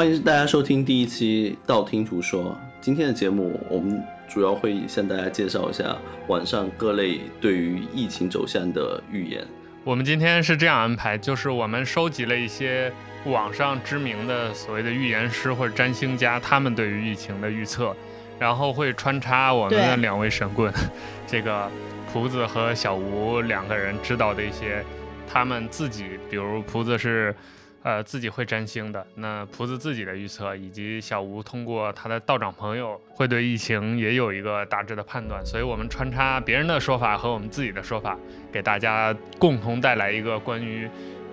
欢迎大家收听第一期《道听途说》。今天的节目，我们主要会向大家介绍一下网上各类对于疫情走向的预言。我们今天是这样安排，就是我们收集了一些网上知名的所谓的预言师或者占星家，他们对于疫情的预测，然后会穿插我们的两位神棍，这个蒲子和小吴两个人知道的一些他们自己，比如璞子是。呃，自己会占星的，那璞子自己的预测，以及小吴通过他的道长朋友会对疫情也有一个大致的判断，所以我们穿插别人的说法和我们自己的说法，给大家共同带来一个关于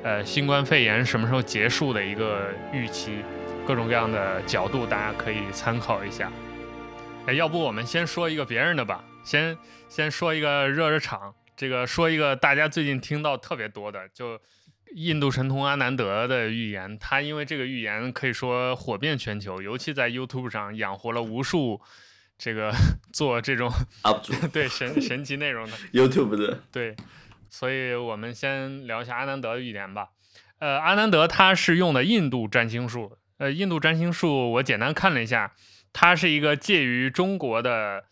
呃新冠肺炎什么时候结束的一个预期，各种各样的角度大家可以参考一下。哎，要不我们先说一个别人的吧，先先说一个热热场，这个说一个大家最近听到特别多的就。印度神童阿南德的预言，他因为这个预言可以说火遍全球，尤其在 YouTube 上养活了无数这个 做这种 UP 主 对神神奇内容的 YouTube 的对，所以我们先聊一下阿南德的预言吧。呃，阿南德他是用的印度占星术，呃，印度占星术我简单看了一下，它是一个介于中国的。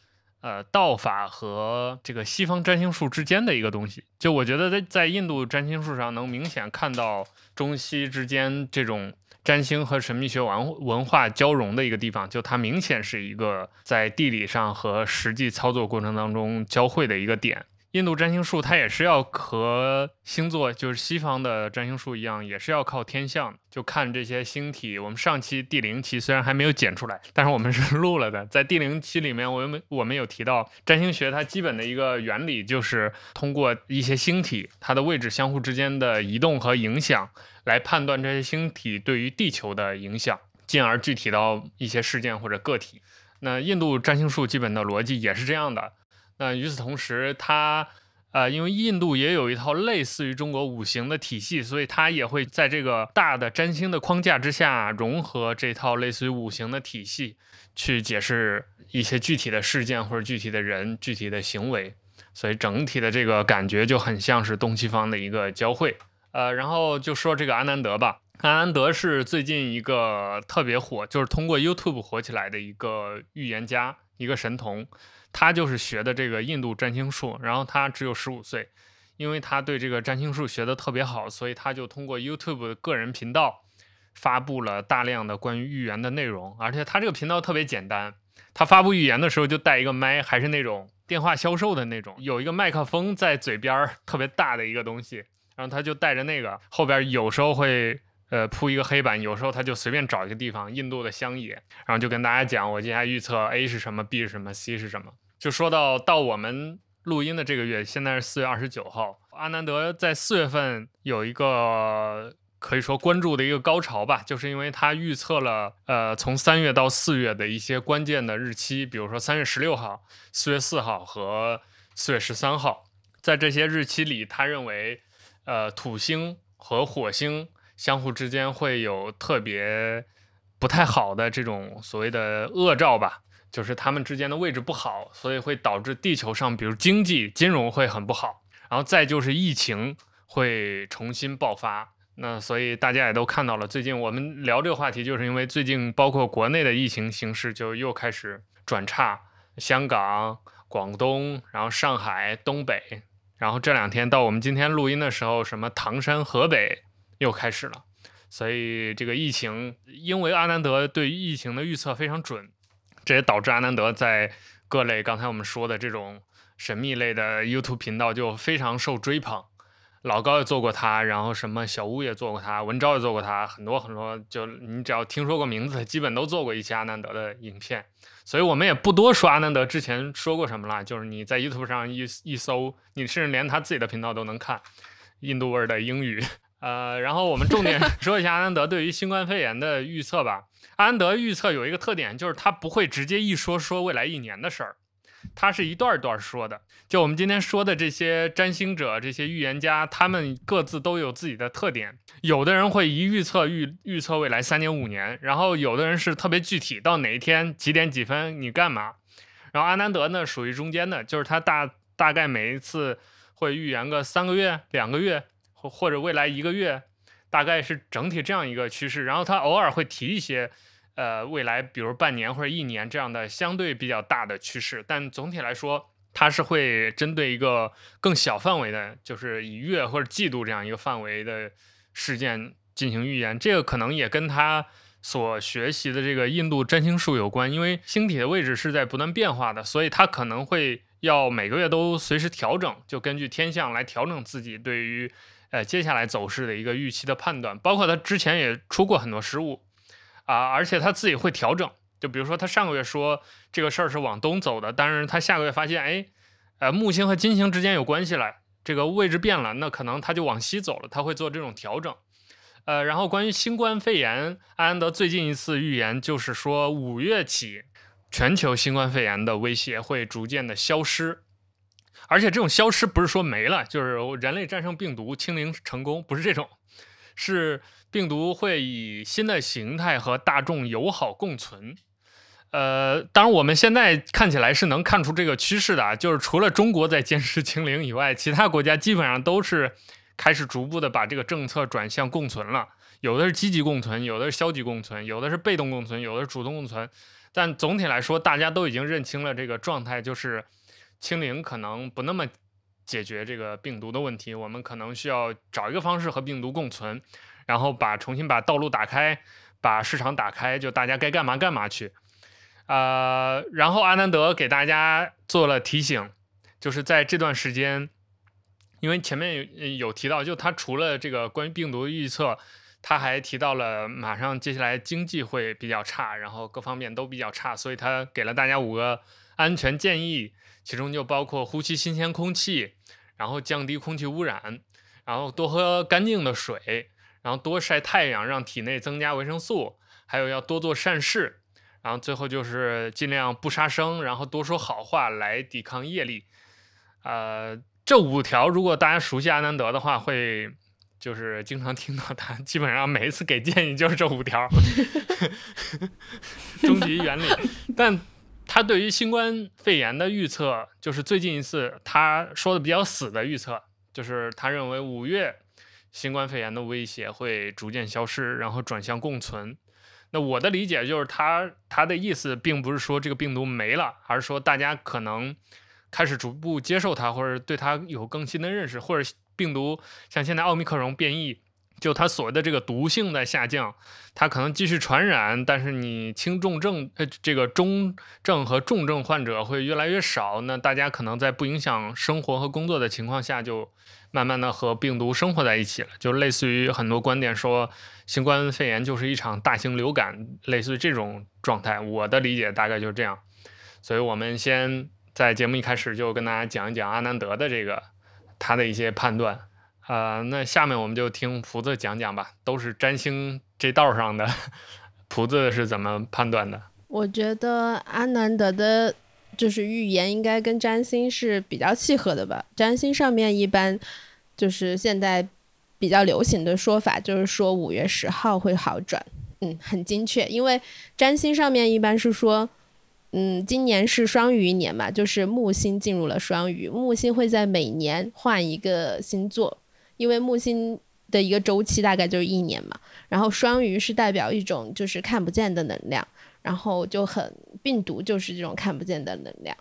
呃，道法和这个西方占星术之间的一个东西，就我觉得在在印度占星术上能明显看到中西之间这种占星和神秘学文文化交融的一个地方，就它明显是一个在地理上和实际操作过程当中交汇的一个点。印度占星术它也是要和星座，就是西方的占星术一样，也是要靠天象，就看这些星体。我们上期第零期虽然还没有剪出来，但是我们是录了的。在第零期里面，我们我们有提到占星学它基本的一个原理，就是通过一些星体它的位置相互之间的移动和影响，来判断这些星体对于地球的影响，进而具体到一些事件或者个体。那印度占星术基本的逻辑也是这样的。那与此同时，它，呃，因为印度也有一套类似于中国五行的体系，所以它也会在这个大的占星的框架之下，融合这套类似于五行的体系，去解释一些具体的事件或者具体的人、具体的行为，所以整体的这个感觉就很像是东西方的一个交汇。呃，然后就说这个阿南德吧，阿南德是最近一个特别火，就是通过 YouTube 火起来的一个预言家，一个神童。他就是学的这个印度占星术，然后他只有十五岁，因为他对这个占星术学得特别好，所以他就通过 YouTube 的个人频道发布了大量的关于预言的内容，而且他这个频道特别简单，他发布预言的时候就带一个麦，还是那种电话销售的那种，有一个麦克风在嘴边儿，特别大的一个东西，然后他就带着那个，后边有时候会。呃，铺一个黑板，有时候他就随便找一个地方，印度的乡野，然后就跟大家讲，我接下来预测 A 是什么，B 是什么，C 是什么。就说到到我们录音的这个月，现在是四月二十九号，阿南德在四月份有一个可以说关注的一个高潮吧，就是因为他预测了呃从三月到四月的一些关键的日期，比如说三月十六号、四月四号和四月十三号，在这些日期里，他认为呃土星和火星。相互之间会有特别不太好的这种所谓的恶兆吧，就是他们之间的位置不好，所以会导致地球上，比如经济、金融会很不好，然后再就是疫情会重新爆发。那所以大家也都看到了，最近我们聊这个话题，就是因为最近包括国内的疫情形势就又开始转差，香港、广东，然后上海、东北，然后这两天到我们今天录音的时候，什么唐山、河北。又开始了，所以这个疫情，因为阿南德对疫情的预测非常准，这也导致阿南德在各类刚才我们说的这种神秘类的 YouTube 频道就非常受追捧。老高也做过他，然后什么小屋也做过他，文昭也做过他，很多很多，就你只要听说过名字，基本都做过一些阿南德的影片。所以我们也不多说阿南德之前说过什么了，就是你在 YouTube 上一一搜，你甚至连他自己的频道都能看，印度味儿的英语。呃，然后我们重点 说一下阿南德对于新冠肺炎的预测吧。阿南德预测有一个特点，就是他不会直接一说说未来一年的事儿，他是一段一段说的。就我们今天说的这些占星者、这些预言家，他们各自都有自己的特点。有的人会一预测预预测未来三年五年，然后有的人是特别具体，到哪一天几点几分你干嘛。然后阿南德呢，属于中间的，就是他大大概每一次会预言个三个月、两个月。或者未来一个月，大概是整体这样一个趋势。然后他偶尔会提一些，呃，未来比如半年或者一年这样的相对比较大的趋势，但总体来说，它是会针对一个更小范围的，就是以月或者季度这样一个范围的事件进行预言。这个可能也跟他所学习的这个印度占星术有关，因为星体的位置是在不断变化的，所以他可能会要每个月都随时调整，就根据天象来调整自己对于呃接下来走势的一个预期的判断。包括他之前也出过很多失误啊，而且他自己会调整。就比如说，他上个月说这个事儿是往东走的，但是他下个月发现，哎，呃，木星和金星之间有关系了，这个位置变了，那可能他就往西走了，他会做这种调整。呃，然后关于新冠肺炎，安安德最近一次预言就是说，五月起，全球新冠肺炎的威胁会逐渐的消失，而且这种消失不是说没了，就是人类战胜病毒，清零成功，不是这种，是病毒会以新的形态和大众友好共存。呃，当然，我们现在看起来是能看出这个趋势的啊，就是除了中国在坚持清零以外，其他国家基本上都是开始逐步的把这个政策转向共存了。有的是积极共存，有的是消极共存，有的是被动共存，有的是主动共存。但总体来说，大家都已经认清了这个状态，就是清零可能不那么解决这个病毒的问题。我们可能需要找一个方式和病毒共存，然后把重新把道路打开，把市场打开，就大家该干嘛干嘛去。呃，然后阿南德给大家做了提醒，就是在这段时间，因为前面有有提到，就他除了这个关于病毒预测，他还提到了马上接下来经济会比较差，然后各方面都比较差，所以他给了大家五个安全建议，其中就包括呼吸新鲜空气，然后降低空气污染，然后多喝干净的水，然后多晒太阳，让体内增加维生素，还有要多做善事。然后最后就是尽量不杀生，然后多说好话来抵抗业力。呃，这五条如果大家熟悉阿南德的话，会就是经常听到他基本上每一次给建议就是这五条，终极原理。但他对于新冠肺炎的预测，就是最近一次他说的比较死的预测，就是他认为五月新冠肺炎的威胁会逐渐消失，然后转向共存。那我的理解就是他，他他的意思并不是说这个病毒没了，而是说大家可能开始逐步接受它，或者对它有更新的认识，或者病毒像现在奥密克戎变异。就它所谓的这个毒性在下降，它可能继续传染，但是你轻重症呃这个中症和重症患者会越来越少，那大家可能在不影响生活和工作的情况下，就慢慢的和病毒生活在一起了，就类似于很多观点说新冠肺炎就是一场大型流感，类似于这种状态。我的理解大概就是这样，所以我们先在节目一开始就跟大家讲一讲阿南德的这个他的一些判断。呃，那下面我们就听璞子讲讲吧，都是占星这道上的，璞子是怎么判断的？我觉得阿南德的，就是预言应该跟占星是比较契合的吧。占星上面一般就是现在比较流行的说法，就是说五月十号会好转，嗯，很精确，因为占星上面一般是说。嗯，今年是双鱼年嘛，就是木星进入了双鱼，木星会在每年换一个星座，因为木星的一个周期大概就是一年嘛。然后双鱼是代表一种就是看不见的能量，然后就很病毒就是这种看不见的能量，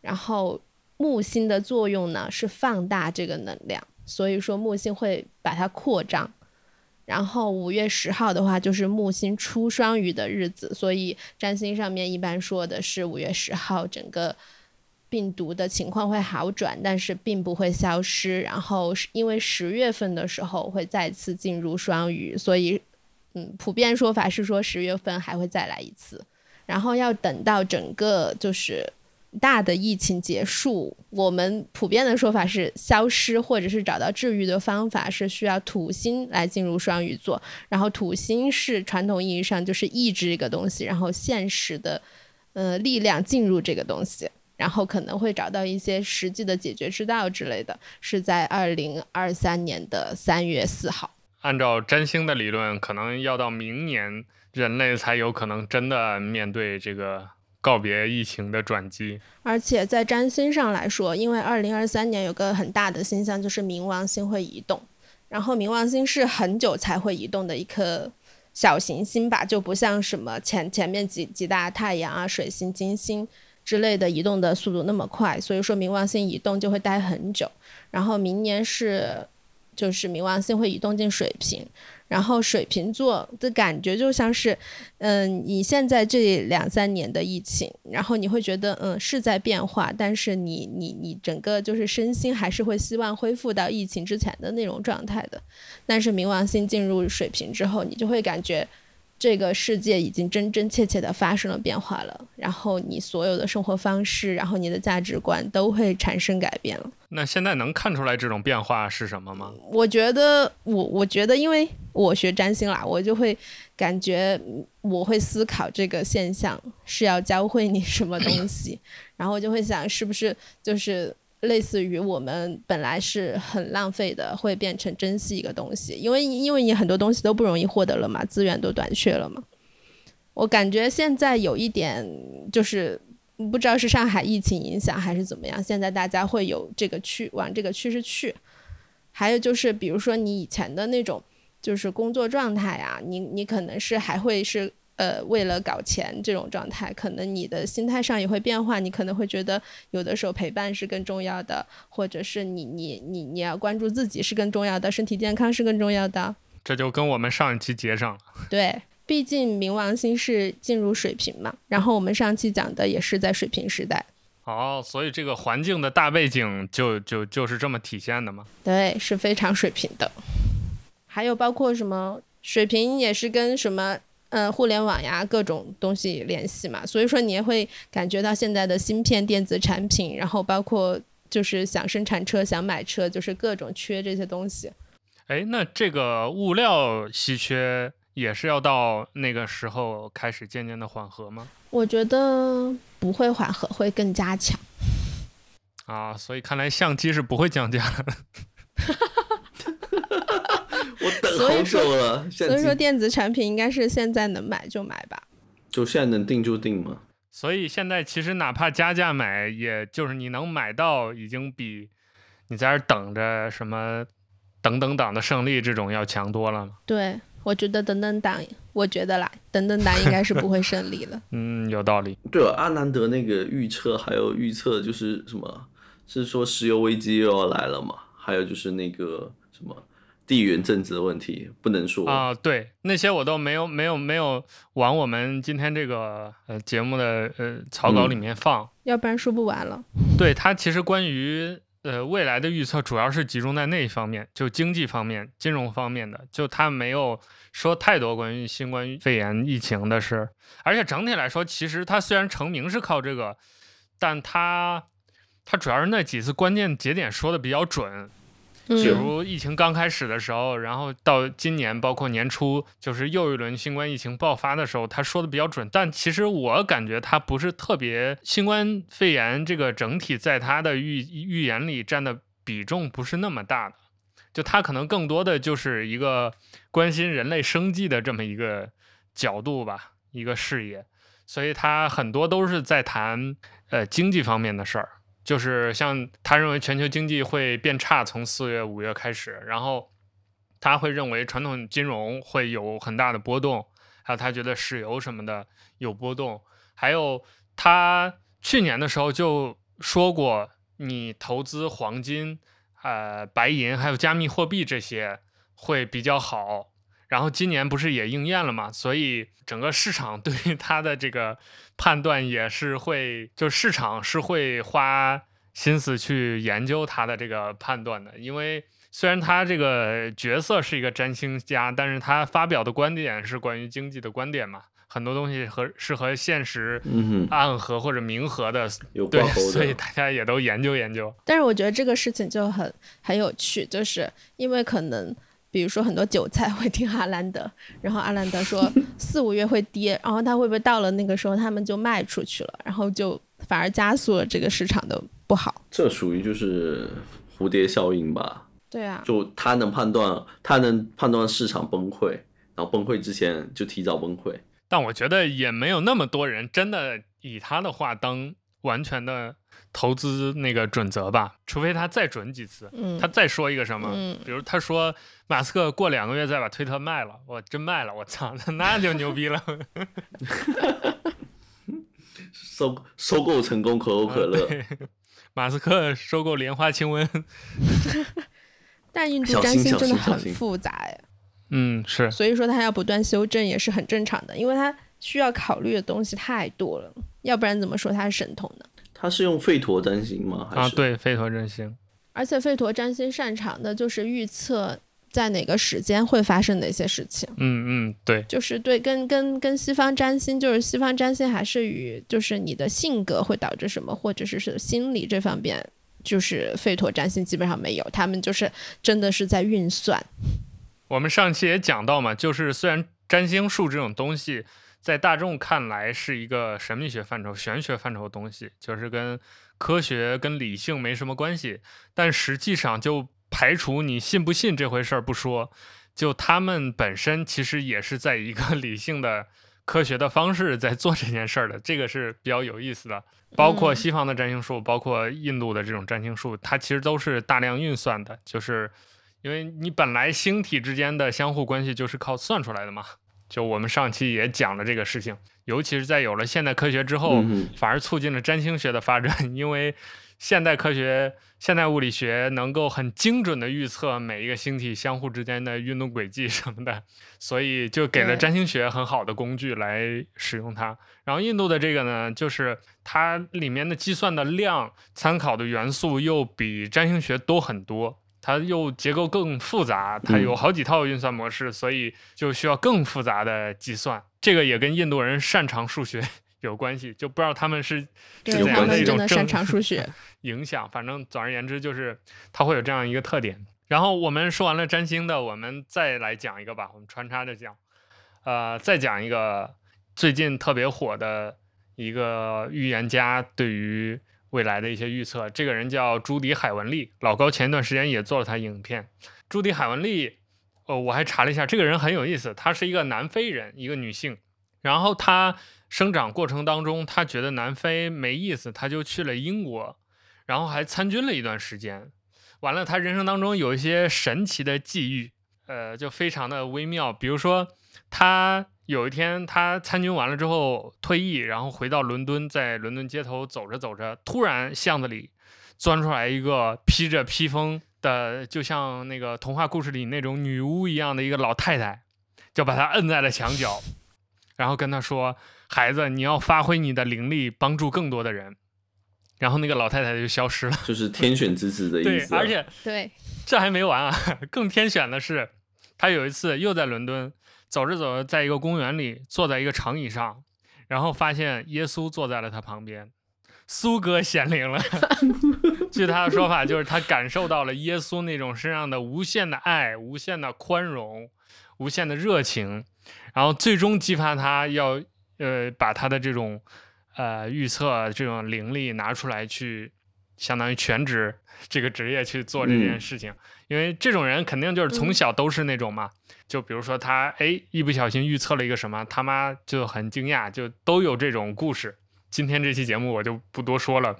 然后木星的作用呢是放大这个能量，所以说木星会把它扩张。然后五月十号的话，就是木星出双鱼的日子，所以占星上面一般说的是五月十号整个病毒的情况会好转，但是并不会消失。然后是因为十月份的时候会再次进入双鱼，所以嗯，普遍说法是说十月份还会再来一次，然后要等到整个就是。大的疫情结束，我们普遍的说法是消失，或者是找到治愈的方法是需要土星来进入双鱼座，然后土星是传统意义上就是抑制一个东西，然后现实的呃力量进入这个东西，然后可能会找到一些实际的解决之道之类的，是在二零二三年的三月四号。按照占星的理论，可能要到明年人类才有可能真的面对这个。告别疫情的转机，而且在占星上来说，因为二零二三年有个很大的星象，就是冥王星会移动，然后冥王星是很久才会移动的一颗小行星吧，就不像什么前前面几几大太阳啊、水星、金星之类的移动的速度那么快，所以说冥王星移动就会待很久。然后明年是就是冥王星会移动进水瓶。然后水瓶座的感觉就像是，嗯，你现在这两三年的疫情，然后你会觉得，嗯，是在变化，但是你你你整个就是身心还是会希望恢复到疫情之前的那种状态的。但是冥王星进入水瓶之后，你就会感觉。这个世界已经真真切切的发生了变化了，然后你所有的生活方式，然后你的价值观都会产生改变了。那现在能看出来这种变化是什么吗？我觉得，我我觉得，因为我学占星啦，我就会感觉我会思考这个现象是要教会你什么东西，然后我就会想，是不是就是。类似于我们本来是很浪费的，会变成珍惜一个东西，因为因为你很多东西都不容易获得了嘛，资源都短缺了嘛。我感觉现在有一点就是不知道是上海疫情影响还是怎么样，现在大家会有这个去往这个趋势去。还有就是比如说你以前的那种就是工作状态啊，你你可能是还会是。呃，为了搞钱这种状态，可能你的心态上也会变化。你可能会觉得，有的时候陪伴是更重要的，或者是你你你你要关注自己是更重要的，身体健康是更重要的。这就跟我们上一期接上了。对，毕竟冥王星是进入水瓶嘛，然后我们上期讲的也是在水瓶时代。哦，所以这个环境的大背景就就就是这么体现的吗？对，是非常水平的。还有包括什么，水瓶也是跟什么。嗯，互联网呀，各种东西联系嘛，所以说你也会感觉到现在的芯片、电子产品，然后包括就是想生产车、想买车，就是各种缺这些东西。哎，那这个物料稀缺也是要到那个时候开始渐渐的缓和吗？我觉得不会缓和，会更加强。啊，所以看来相机是不会降价的。我等好久了，所以说，所以说电子产品应该是现在能买就买吧，就现在能定就定嘛。所以现在其实哪怕加价买，也就是你能买到，已经比你在这等着什么等等党的胜利这种要强多了。对，我觉得等等党，我觉得啦，等等党应该是不会胜利了。嗯，有道理。对了，阿南德那个预测还有预测就是什么？是说石油危机又要来了吗？还有就是那个什么？地缘政治的问题不能说啊，对，那些我都没有没有没有往我们今天这个呃节目的呃草稿里面放，嗯、要不然说不完了。对，它其实关于呃未来的预测主要是集中在那一方面，就经济方面、金融方面的，就它没有说太多关于新冠肺炎疫情的事。而且整体来说，其实它虽然成名是靠这个，但它它主要是那几次关键节点说的比较准。比如疫情刚开始的时候，然后到今年，包括年初，就是又一轮新冠疫情爆发的时候，他说的比较准。但其实我感觉他不是特别，新冠肺炎这个整体在他的预预言里占的比重不是那么大的，就他可能更多的就是一个关心人类生计的这么一个角度吧，一个视野。所以他很多都是在谈呃经济方面的事儿。就是像他认为全球经济会变差，从四月五月开始，然后他会认为传统金融会有很大的波动，还有他觉得石油什么的有波动，还有他去年的时候就说过，你投资黄金、呃白银还有加密货币这些会比较好。然后今年不是也应验了嘛？所以整个市场 对于它的这个判断也是会，就市场是会花心思去研究它的这个判断的。因为虽然他这个角色是一个占星家，但是他发表的观点是关于经济的观点嘛，很多东西和是和现实暗合或者明合的，嗯、对，所以大家也都研究研究。但是我觉得这个事情就很很有趣，就是因为可能。比如说很多韭菜会听阿兰德，然后阿兰德说四五月会跌，然后他会不会到了那个时候他们就卖出去了，然后就反而加速了这个市场的不好？这属于就是蝴蝶效应吧？对啊，就他能判断，他能判断市场崩溃，然后崩溃之前就提早崩溃。但我觉得也没有那么多人真的以他的话当完全的投资那个准则吧，除非他再准几次，嗯，他再说一个什么，嗯比如他说马斯克过两个月再把推特卖了，我真卖了，我操，那就牛逼了。收收购成功可口可乐，嗯马斯克收购莲花清瘟，但印度占星真的很复杂呀，嗯是，所以说他要不断修正也是很正常的，因为他需要考虑的东西太多了，要不然怎么说他是神童呢？他是用吠陀占星吗？还是啊，对，吠陀占星，而且吠陀占星擅长的就是预测在哪个时间会发生哪些事情。嗯嗯，对，就是对，跟跟跟西方占星，就是西方占星还是与就是你的性格会导致什么，或者是是心理这方面，就是费陀占星基本上没有，他们就是真的是在运算。我们上期也讲到嘛，就是虽然占星术这种东西。在大众看来是一个神秘学范畴、玄学范畴的东西，就是跟科学、跟理性没什么关系。但实际上，就排除你信不信这回事儿不说，就他们本身其实也是在一个 理性的、科学的方式在做这件事儿的。这个是比较有意思的。包括西方的占星术，包括印度的这种占星术，它其实都是大量运算的，就是因为你本来星体之间的相互关系就是靠算出来的嘛。就我们上期也讲了这个事情，尤其是在有了现代科学之后，嗯、反而促进了占星学的发展，因为现代科学、现代物理学能够很精准的预测每一个星体相互之间的运动轨迹什么的，所以就给了占星学很好的工具来使用它。然后印度的这个呢，就是它里面的计算的量、参考的元素又比占星学多很多。它又结构更复杂，它有好几套运算模式，嗯，所以就需要更复杂的计算。这个也跟印度人擅长数学有关系，就不知道他们是是怎样的一种擅长数学 影响。反正总而言之，就是它会有这样一个特点。然后我们说完了占星的，我们再来讲一个吧，我们穿插着讲。呃，再讲一个最近特别火的一个预言家对于。未来的一些预测，这个人叫朱迪·海文利，老高前一段时间也做了他影片。朱迪·海文利，呃，我还查了一下，这个人很有意思，他是一个南非人，一个女性。然后她生长过程当中，他觉得南非没意思，他就去了英国，然后还参军了一段时间。完了，他人生当中有一些神奇的际遇，呃，就非常的微妙，比如说他。有一天，他参军完了之后退役，然后回到伦敦，在伦敦街头走着走着，突然巷子里钻出来一个披着披风的，就像那个童话故事里那种女巫一样的一个老太太，就把他摁在了墙角，然后跟他说：“孩子，你要发挥你的灵力，帮助更多的人。”然后那个老太太就消失了，就是天选之子的 意思啊。对，而且对，这还没完啊，更天选的是，他有一次又在伦敦。走着走着，在一个公园里，坐在一个长椅上，然后发现耶稣坐在了他旁边，苏哥显灵了。据他的说法，就是他感受到了耶稣那种身上的无限的爱、无限的宽容、无限的热情，然后最终激发他要呃把他的这种呃预测这种灵力拿出来去，相当于全职这个职业去做这件事情。嗯因为这种人肯定就是从小都是那种嘛，嗯、就比如说他哎一不小心预测了一个什么，他妈就很惊讶，就都有这种故事。今天这期节目我就不多说了，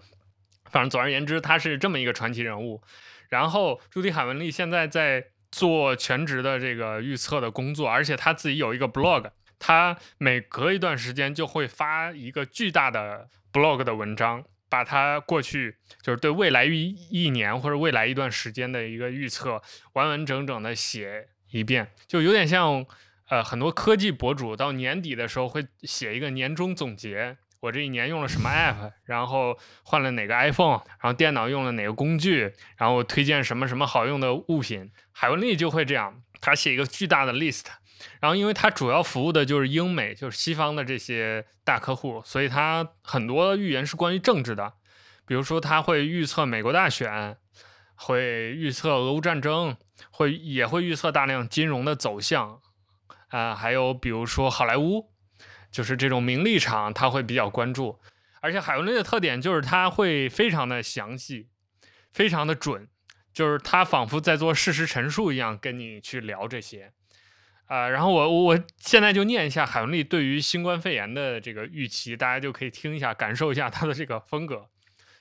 反正总而言之，他是这么一个传奇人物。然后朱迪·海文利现在在做全职的这个预测的工作，而且他自己有一个 blog，他每隔一段时间就会发一个巨大的 blog 的文章。把他过去就是对未来一一年或者未来一段时间的一个预测完完整整的写一遍，就有点像呃很多科技博主到年底的时候会写一个年终总结，我这一年用了什么 app，然后换了哪个 iPhone，然后电脑用了哪个工具，然后推荐什么什么好用的物品。海文丽就会这样，他写一个巨大的 list。然后，因为他主要服务的就是英美，就是西方的这些大客户，所以他很多预言是关于政治的，比如说他会预测美国大选，会预测俄乌战争，会也会预测大量金融的走向，啊、还有比如说好莱坞，就是这种名利场，他会比较关注。而且海文类的特点就是他会非常的详细，非常的准，就是他仿佛在做事实陈述一样跟你去聊这些。啊、呃，然后我我现在就念一下海文利对于新冠肺炎的这个预期，大家就可以听一下，感受一下他的这个风格。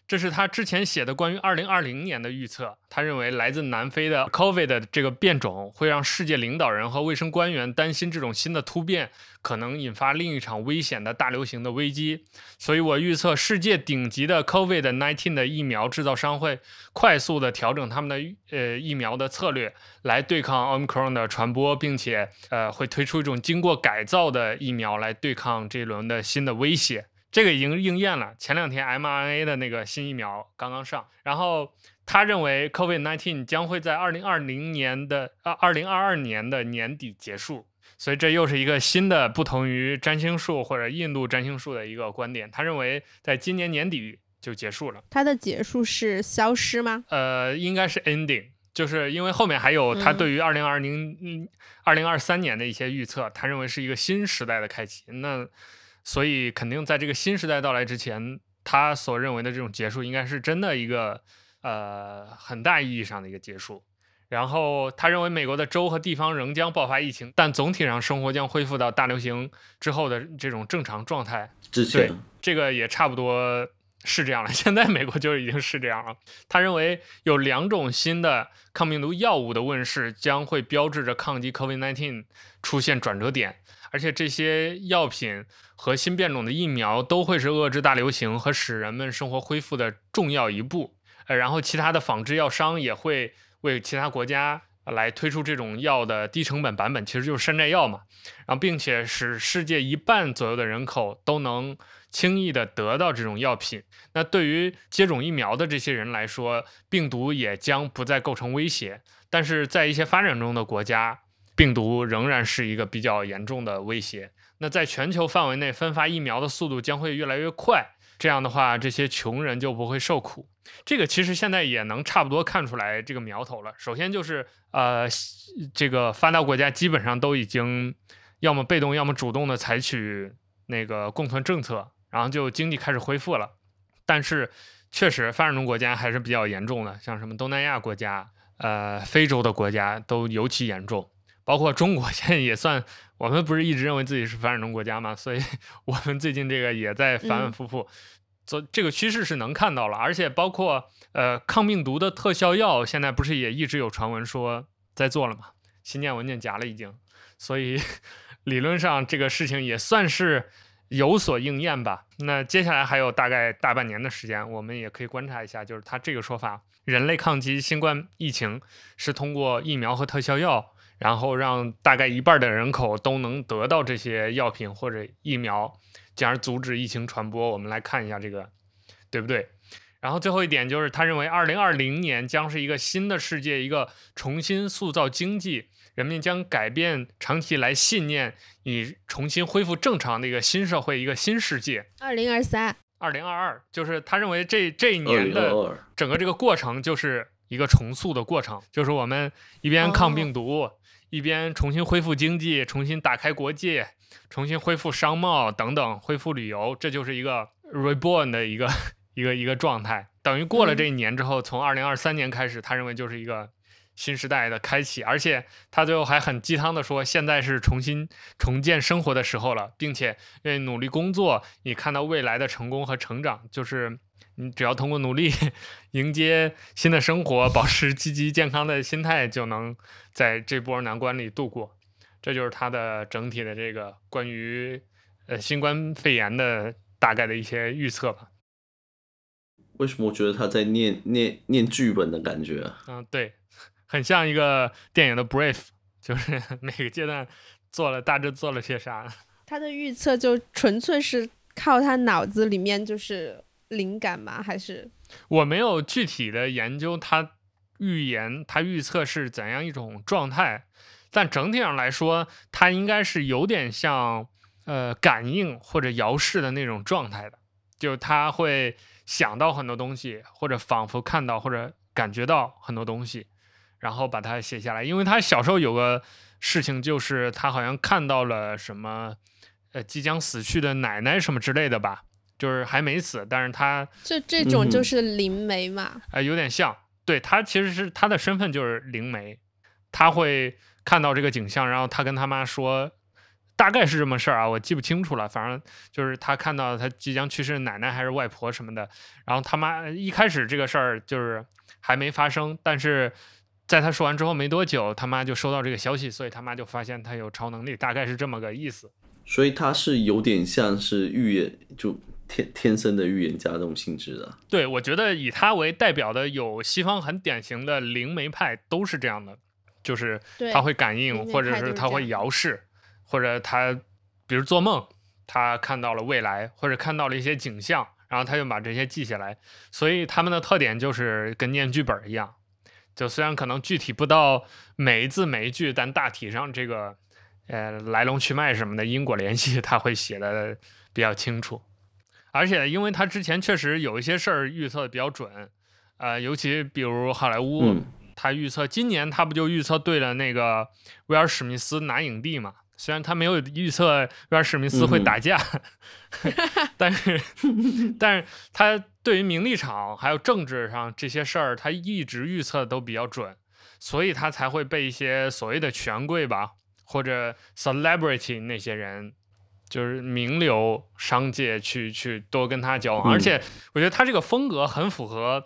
这是他之前写的关于二零二零年的预测。他认为来自南非的 COVID 的这个变种会让世界领导人和卫生官员担心，这种新的突变可能引发另一场危险的大流行的危机。所以我预测，世界顶级的 COVID-19 的疫苗制造商会快速地调整他们的呃疫苗的策略，来对抗 Omicron 的传播，并且呃会推出一种经过改造的疫苗来对抗这一轮的新的威胁。这个已经应验了。前两天 mRNA 的那个新疫苗刚刚上，然后他认为 COVID-19 将会在二零二零年的啊二零二二年的年底结束，所以这又是一个新的不同于占星术或者印度占星术的一个观点。他认为在今年年底就结束了。它的结束是消失吗？呃，应该是 ending，就是因为后面还有他对于二零二零二零二三年的一些预测，他认为是一个新时代的开启。那。所以，肯定在这个新时代到来之前，他所认为的这种结束，应该是真的一个呃很大意义上的一个结束。然后，他认为美国的州和地方仍将爆发疫情，但总体上生活将恢复到大流行之后的这种正常状态。之前，对，这个也差不多是这样了。现在美国就已经是这样了。他认为有两种新的抗病毒药物的问世，将会标志着抗击 COVID-19 出现转折点。而且这些药品和新变种的疫苗都会是遏制大流行和使人们生活恢复的重要一步。呃，然后其他的仿制药商也会为其他国家来推出这种药的低成本版本，其实就是山寨药嘛。然后，并且使世界一半左右的人口都能轻易地得到这种药品。那对于接种疫苗的这些人来说，病毒也将不再构成威胁。但是在一些发展中的国家，病毒仍然是一个比较严重的威胁。那在全球范围内分发疫苗的速度将会越来越快，这样的话，这些穷人就不会受苦。这个其实现在也能差不多看出来这个苗头了。首先就是，呃，这个发达国家基本上都已经要么被动，要么主动的采取那个共存政策，然后就经济开始恢复了。但是，确实发展中国家还是比较严重的，像什么东南亚国家、呃，非洲的国家都尤其严重。包括中国 现在也算，我们不是一直认为自己是发展中国家嘛？所以 我们最近这个也在反反复复，做、嗯、这个趋势是能看到了，而且包括呃抗病毒的特效药，现在不是也一直有传闻说在做了吗？新建文件夹了已经，所以 理论上这个事情也算是有所应验吧。那接下来还有大概大半年的时间，我们也可以观察一下，就是他这个说法，人类抗击新冠疫情是通过疫苗和特效药。然后让大概一半的人口都能得到这些药品或者疫苗，进而阻止疫情传播。我们来看一下这个，对不对？然后最后一点就是，他认为二零二零年将是一个新的世界，一个重新塑造经济，人们将改变长期以来信念，以重新恢复正常的一个新社会，一个新世界。二零二三、二零二二就是他认为这这一年的整个这个过程就是一个重塑的过程，就是我们一边抗病毒。哦一边重新恢复经济，重新打开国际，重新恢复商贸等等，恢复旅游，这就是一个 reborn 的一个一个一个状态。等于过了这一年之后，从二零二三年开始，他认为就是一个新时代的开启。而且他最后还很鸡汤的说，现在是重新重建生活的时候了，并且愿意努力工作，你看到未来的成功和成长，就是。你只要通过努力 迎接新的生活，保持积极健康的心态，就能在这波难关里度过。这就是他的整体的这个关于呃新冠肺炎的大概的一些预测吧。为什么我觉得他在念念念剧本的感觉啊？嗯，对，很像一个电影的 brief，就是 每个阶段做了大致做了些啥。他的预测就纯粹是靠他脑子里面就是。灵感吗？还是我没有具体的研究他预言、他预测是怎样一种状态，但整体上来说，他应该是有点像呃感应或者遥视的那种状态的，就他会想到很多东西，或者仿佛看到或者感觉到很多东西，然后把它写下来。因为他小时候有个事情，就是他好像看到了什么呃即将死去的奶奶什么之类的吧。就是还没死，但是他就这种就是灵媒嘛，哎、嗯呃，有点像，对，他其实是他的身份就是灵媒，他会看到这个景象，然后他跟他妈说大概是这么事儿啊，我记不清楚了。反正就是他看到他即将去世的奶奶还是外婆什么的，然后他妈一开始这个事儿就是还没发生，但是在他说完之后没多久，他妈就收到这个消息，所以他妈就发现他有超能力，大概是这么个意思。所以他是有点像是预言，就天天生的预言家这种性质的。对，我觉得以他为代表的有西方很典型的灵媒派都是这样的，就是他会感应，或者是他会遥视。或者他，比如做梦，他看到了未来，或者看到了一些景象，然后他就把这些记下来。所以他们的特点就是跟念剧本一样，就虽然可能具体不到每一字每一句，但大体上这个呃来龙去脉什么的因果联系，他会写的比较清楚。而且因为他之前确实有一些事儿预测的比较准，呃，尤其比如好莱坞，嗯、他预测今年他不就预测对了那个威尔史密斯拿影帝嘛？虽然他没有预测威尔史密斯会打架，嗯、但是，但是他对于名利场还有政治上这些事儿，他一直预测的都比较准，所以他才会被一些所谓的权贵吧，或者 celebrity 那些人，就是名流商界去去多跟他交往。嗯、而且，我觉得他这个风格很符合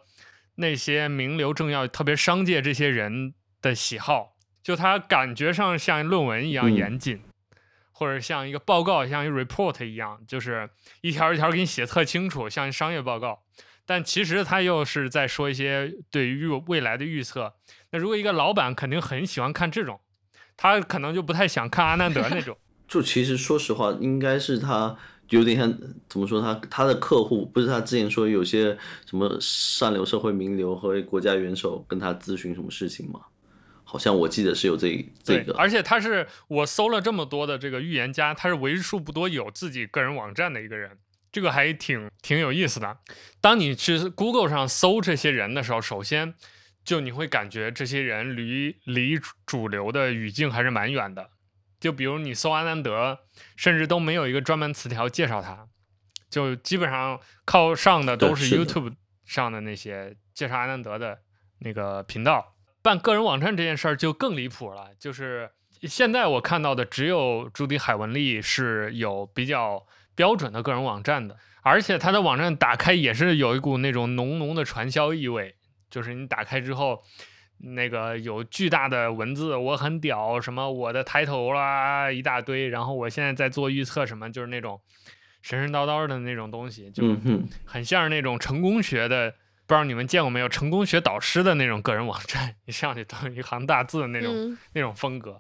那些名流政要，特别商界这些人的喜好。就他感觉上像论文一样严谨，嗯、或者像一个报告，像一个 report 一样，就是一条一条给你写特清楚，像商业报告。但其实他又是在说一些对于未来的预测。那如果一个老板肯定很喜欢看这种，他可能就不太想看阿南德那种。就其实说实话，应该是他有点像怎么说他，他他的客户不是他之前说有些什么上流社会名流和国家元首跟他咨询什么事情吗？好像我记得是有这这个，而且他是我搜了这么多的这个预言家，他是为数不多有自己个人网站的一个人，这个还挺挺有意思的。当你去 Google 上搜这些人的时候，首先就你会感觉这些人离离主流的语境还是蛮远的。就比如你搜阿南德，甚至都没有一个专门词条介绍他，就基本上靠上的都是 YouTube 上的那些介绍阿南德的那个频道。办个人网站这件事儿就更离谱了，就是现在我看到的只有朱迪海文丽是有比较标准的个人网站的，而且他的网站打开也是有一股那种浓浓的传销意味，就是你打开之后，那个有巨大的文字，我很屌，什么我的抬头啦一大堆，然后我现在在做预测什么，就是那种神神叨叨的那种东西，就很像是那种成功学的。不知道你们见过没有，成功学导师的那种个人网站，你上去都是一行大字的那种、嗯、那种风格。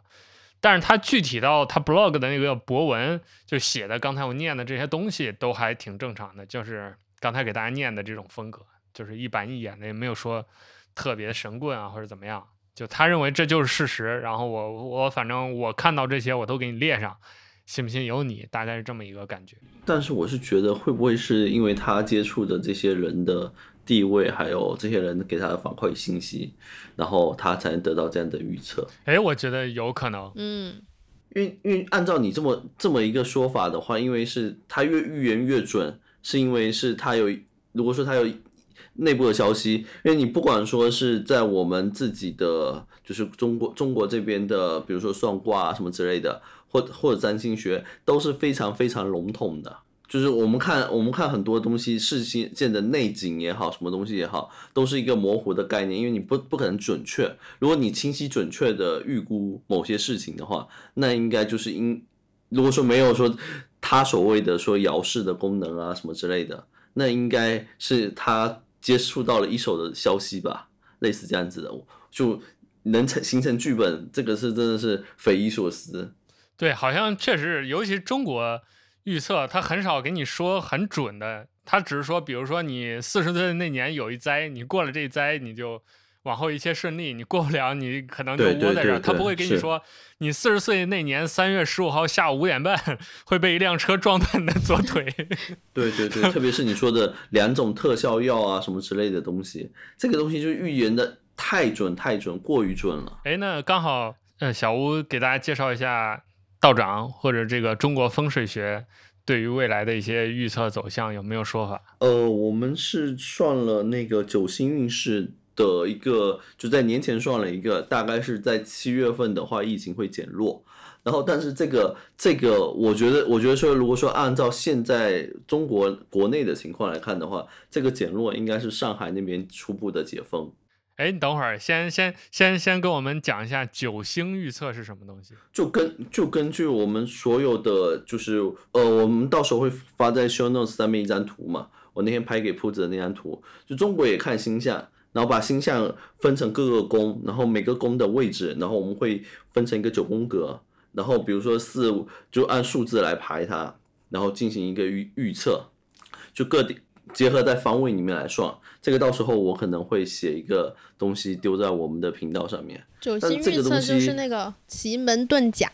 但是他具体到他 blog 的那个博文，就写的刚才我念的这些东西都还挺正常的，就是刚才给大家念的这种风格，就是一板一眼的，也没有说特别神棍啊或者怎么样。就他认为这就是事实，然后我我反正我看到这些我都给你列上，信不信由你，大概是这么一个感觉。但是我是觉得会不会是因为他接触的这些人的。地位还有这些人给他的反馈信息，然后他才能得到这样的预测。哎，我觉得有可能，嗯，因为因为按照你这么这么一个说法的话，因为是他越预言越准，是因为是他有，如果说他有内部的消息，因为你不管说是在我们自己的，就是中国中国这边的，比如说算卦啊什么之类的，或或者占星学都是非常非常笼统的。就是我们看，我们看很多东西，事件的内景也好，什么东西也好，都是一个模糊的概念，因为你不不可能准确。如果你清晰准确的预估某些事情的话，那应该就是应，如果说没有说他所谓的说遥视的功能啊什么之类的，那应该是他接触到了一手的消息吧，类似这样子的，就能成形成剧本，这个是真的是匪夷所思。对，好像确实，尤其中国。预测他很少给你说很准的，他只是说，比如说你四十岁那年有一灾，你过了这一灾，你就往后一切顺利；你过不了，你可能就窝在这儿。他不会跟你说，你四十岁那年三月十五号下午五点半会被一辆车撞断的左腿。对对对，特别是你说的两种特效药啊什么之类的东西，这个东西就预言的太准太准，过于准了。哎，那刚好，呃，小吴给大家介绍一下。道长或者这个中国风水学对于未来的一些预测走向有没有说法？呃，我们是算了那个九星运势的一个，就在年前算了一个，大概是在七月份的话，疫情会减弱。然后，但是这个这个，我觉得，我觉得说，如果说按照现在中国国内的情况来看的话，这个减弱应该是上海那边初步的解封。哎，你等会儿，先先先先跟我们讲一下九星预测是什么东西？就根就根据我们所有的，就是呃，我们到时候会发在 show notes 上面一张图嘛。我那天拍给铺子的那张图，就中国也看星象，然后把星象分成各个宫，然后每个宫的位置，然后我们会分成一个九宫格。然后比如说四，就按数字来排它，然后进行一个预预测，就各地结合在方位里面来算。这个到时候我可能会写一个东西丢在我们的频道上面。九星预测就是那个奇门遁甲，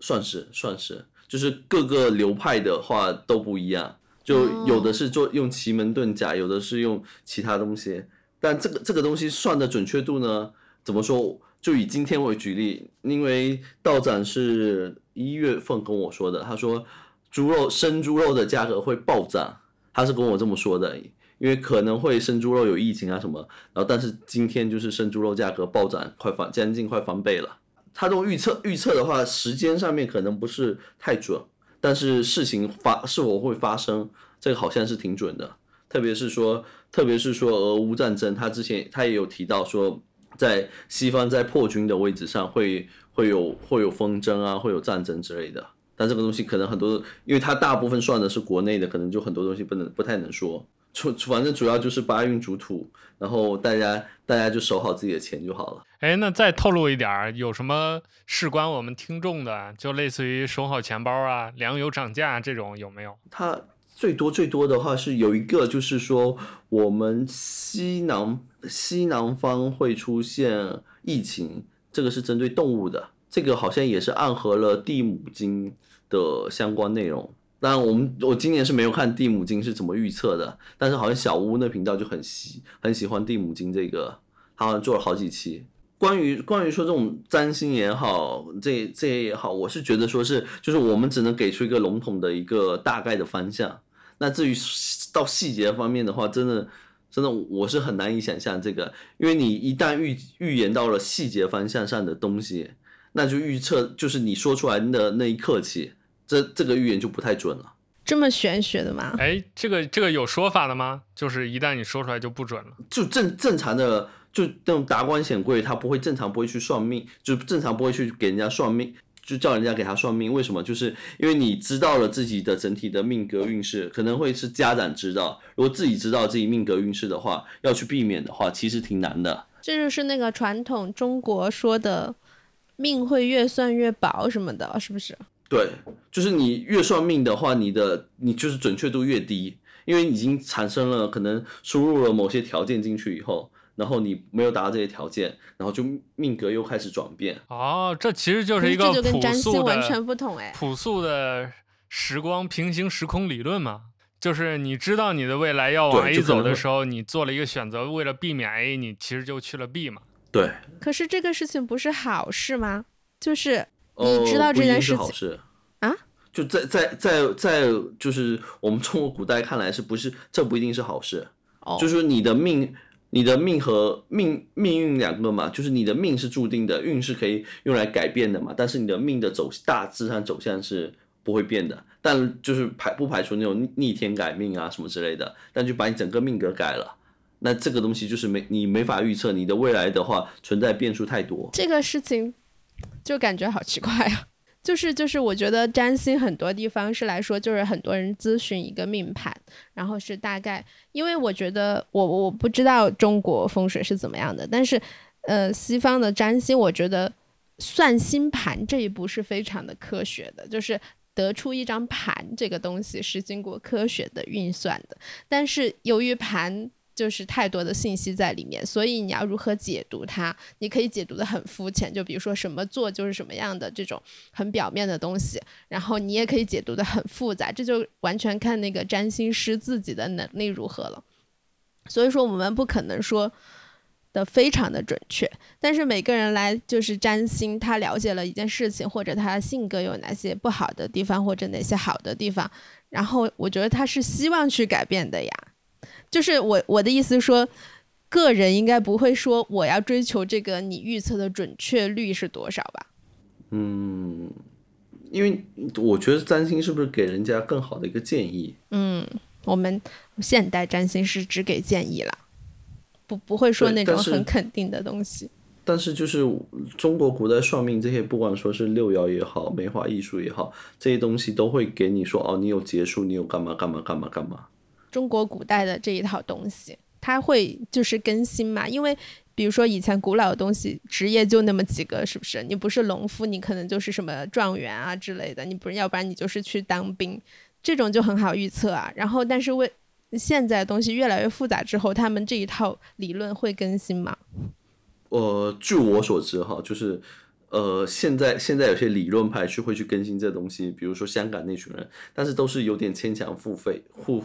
算是算是，就是各个流派的话都不一样，就有的是做用奇门遁甲，有的是用其他东西。但这个这个东西算的准确度呢，怎么说？就以今天为举例，因为道长是一月份跟我说的，他说猪肉生猪肉的价格会暴涨，他是跟我这么说的，因为可能会生猪肉有疫情啊什么，然后但是今天就是生猪肉价格暴涨，快翻将近快翻倍了。他这种预测预测的话，时间上面可能不是太准，但是事情发是否会发生，这个好像是挺准的，特别是说特别是说俄乌战争，他之前他也有提到说。在西方在破军的位置上会会有会有纷争啊，会有战争之类的。但这个东西可能很多，因为它大部分算的是国内的，可能就很多东西不能不太能说。主反正主要就是八运主土，然后大家大家就守好自己的钱就好了。哎，那再透露一点，有什么事关我们听众的，就类似于守好钱包啊，粮油涨价这种有没有？它最多最多的话是有一个，就是说我们西南。西南方会出现疫情，这个是针对动物的，这个好像也是暗合了地母经的相关内容。当然，我们我今年是没有看地母经是怎么预测的，但是好像小屋那频道就很喜很喜欢地母经这个，他好像做了好几期关于关于说这种占星也好，这这也好，我是觉得说是就是我们只能给出一个笼统的一个大概的方向，那至于到细节方面的话，真的。真的，我是很难以想象这个，因为你一旦预预言到了细节方向上的东西，那就预测就是你说出来的那一刻起，这这个预言就不太准了。这么玄学的吗？哎，这个这个有说法的吗？就是一旦你说出来就不准了？就正正常的，就那种达官显贵，他不会正常不会去算命，就正常不会去给人家算命。就叫人家给他算命，为什么？就是因为你知道了自己的整体的命格运势，可能会是家长知道。如果自己知道自己命格运势的话，要去避免的话，其实挺难的。这就是那个传统中国说的“命会越算越薄”什么的，是不是？对，就是你越算命的话，你的你就是准确度越低，因为已经产生了可能输入了某些条件进去以后。然后你没有达到这些条件，然后就命格又开始转变。哦，这其实就是一个这就跟占星完全不同哎，朴素的时光平行时空理论嘛，就是你知道你的未来要往 A 走的时候，你做了一个选择，为了避免 A，你其实就去了 B 嘛。对。可是这个事情不是好事吗？就是你知道这件事情、呃、好事啊？就在在在在，就是我们中国古代看来是不是这不一定是好事？哦，就是你的命。你的命和命命运两个嘛，就是你的命是注定的，运是可以用来改变的嘛。但是你的命的走大致上走向是不会变的，但就是排不排除那种逆天改命啊什么之类的。但就把你整个命格改了，那这个东西就是没你没法预测你的未来的话，存在变数太多。这个事情就感觉好奇怪啊。就是就是，我觉得占星很多地方是来说，就是很多人咨询一个命盘，然后是大概，因为我觉得我我不知道中国风水是怎么样的，但是呃，西方的占星，我觉得算星盘这一步是非常的科学的，就是得出一张盘这个东西是经过科学的运算的，但是由于盘。就是太多的信息在里面，所以你要如何解读它？你可以解读得很肤浅，就比如说什么座就是什么样的这种很表面的东西，然后你也可以解读得很复杂，这就完全看那个占星师自己的能力如何了。所以说我们不可能说的非常的准确，但是每个人来就是占星，他了解了一件事情，或者他性格有哪些不好的地方，或者哪些好的地方，然后我觉得他是希望去改变的呀。就是我我的意思说，个人应该不会说我要追求这个你预测的准确率是多少吧？嗯，因为我觉得占星是不是给人家更好的一个建议？嗯，我们现代占星师只给建议了，不不会说那种很肯定的东西。但是就是中国古代算命这些，不管说是六爻也好，梅花易数也好，这些东西都会给你说哦，你有结束，你有干嘛干嘛干嘛干嘛。中国古代的这一套东西，它会就是更新嘛？因为比如说以前古老的东西，职业就那么几个，是不是？你不是农夫，你可能就是什么状元啊之类的，你不是，要不然你就是去当兵，这种就很好预测啊。然后，但是为现在东西越来越复杂之后，他们这一套理论会更新吗？呃，据我所知哈，就是呃，现在现在有些理论派去会去更新这东西，比如说香港那群人，但是都是有点牵强附会互